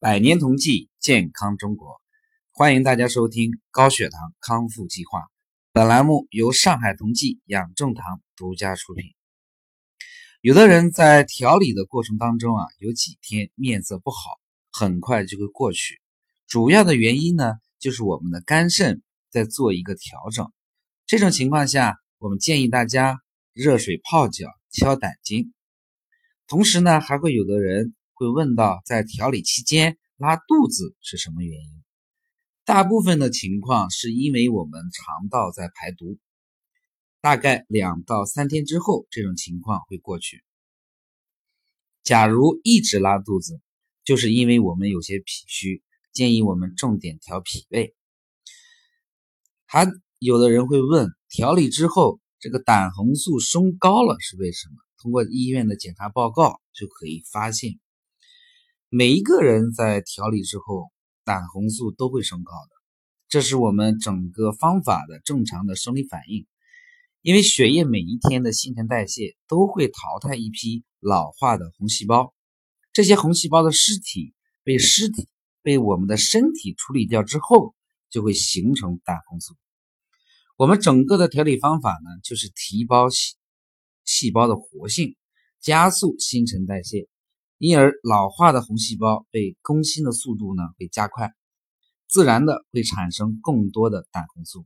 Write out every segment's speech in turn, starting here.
百年同济，健康中国，欢迎大家收听高血糖康复计划。本栏目由上海同济养正堂独家出品。有的人在调理的过程当中啊，有几天面色不好，很快就会过去。主要的原因呢，就是我们的肝肾在做一个调整。这种情况下，我们建议大家热水泡脚，敲胆经。同时呢，还会有的人。会问到，在调理期间拉肚子是什么原因？大部分的情况是因为我们肠道在排毒，大概两到三天之后，这种情况会过去。假如一直拉肚子，就是因为我们有些脾虚，建议我们重点调脾胃。还有的人会问，调理之后这个胆红素升高了是为什么？通过医院的检查报告就可以发现。每一个人在调理之后，胆红素都会升高的，这是我们整个方法的正常的生理反应。因为血液每一天的新陈代谢都会淘汰一批老化的红细胞，这些红细胞的尸体被尸体被我们的身体处理掉之后，就会形成胆红素。我们整个的调理方法呢，就是提高细细胞的活性，加速新陈代谢。因而老化的红细胞被更新的速度呢会加快，自然的会产生更多的胆红素。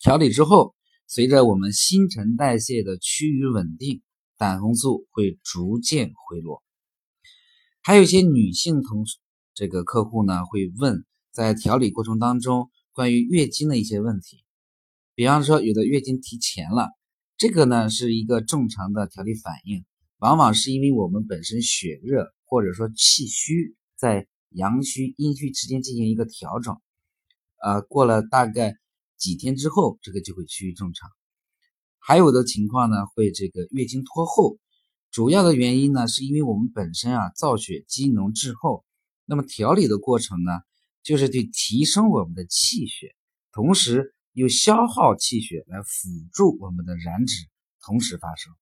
调理之后，随着我们新陈代谢的趋于稳定，胆红素会逐渐回落。还有一些女性同这个客户呢会问，在调理过程当中关于月经的一些问题，比方说有的月经提前了，这个呢是一个正常的调理反应。往往是因为我们本身血热或者说气虚，在阳虚阴虚之间进行一个调整，呃，过了大概几天之后，这个就会趋于正常。还有的情况呢，会这个月经拖后，主要的原因呢，是因为我们本身啊造血机能滞后，那么调理的过程呢，就是对提升我们的气血，同时又消耗气血来辅助我们的燃脂同时发生。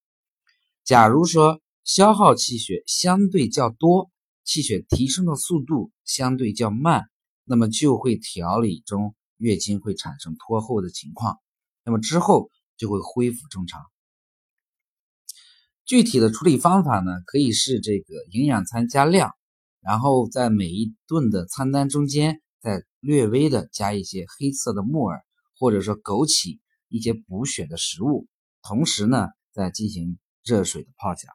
假如说消耗气血相对较多，气血提升的速度相对较慢，那么就会调理中月经会产生拖后的情况，那么之后就会恢复正常。具体的处理方法呢，可以是这个营养餐加量，然后在每一顿的餐单中间再略微的加一些黑色的木耳或者说枸杞一些补血的食物，同时呢再进行。热水的泡脚，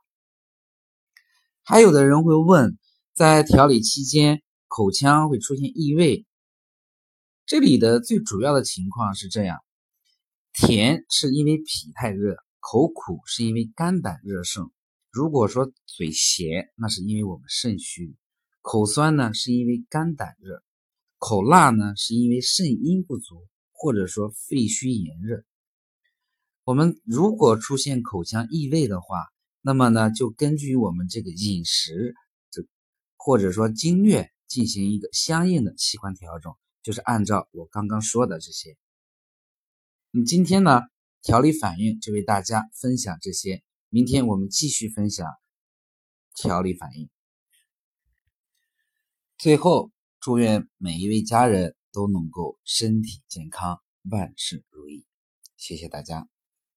还有的人会问，在调理期间口腔会出现异味，这里的最主要的情况是这样：甜是因为脾太热，口苦是因为肝胆热盛；如果说嘴咸，那是因为我们肾虚；口酸呢，是因为肝胆热；口辣呢，是因为肾阴不足，或者说肺虚炎热。我们如果出现口腔异味的话，那么呢，就根据我们这个饮食，这或者说经略进行一个相应的器官调整，就是按照我刚刚说的这些。那么今天呢，调理反应就为大家分享这些，明天我们继续分享调理反应。最后，祝愿每一位家人都能够身体健康，万事如意。谢谢大家。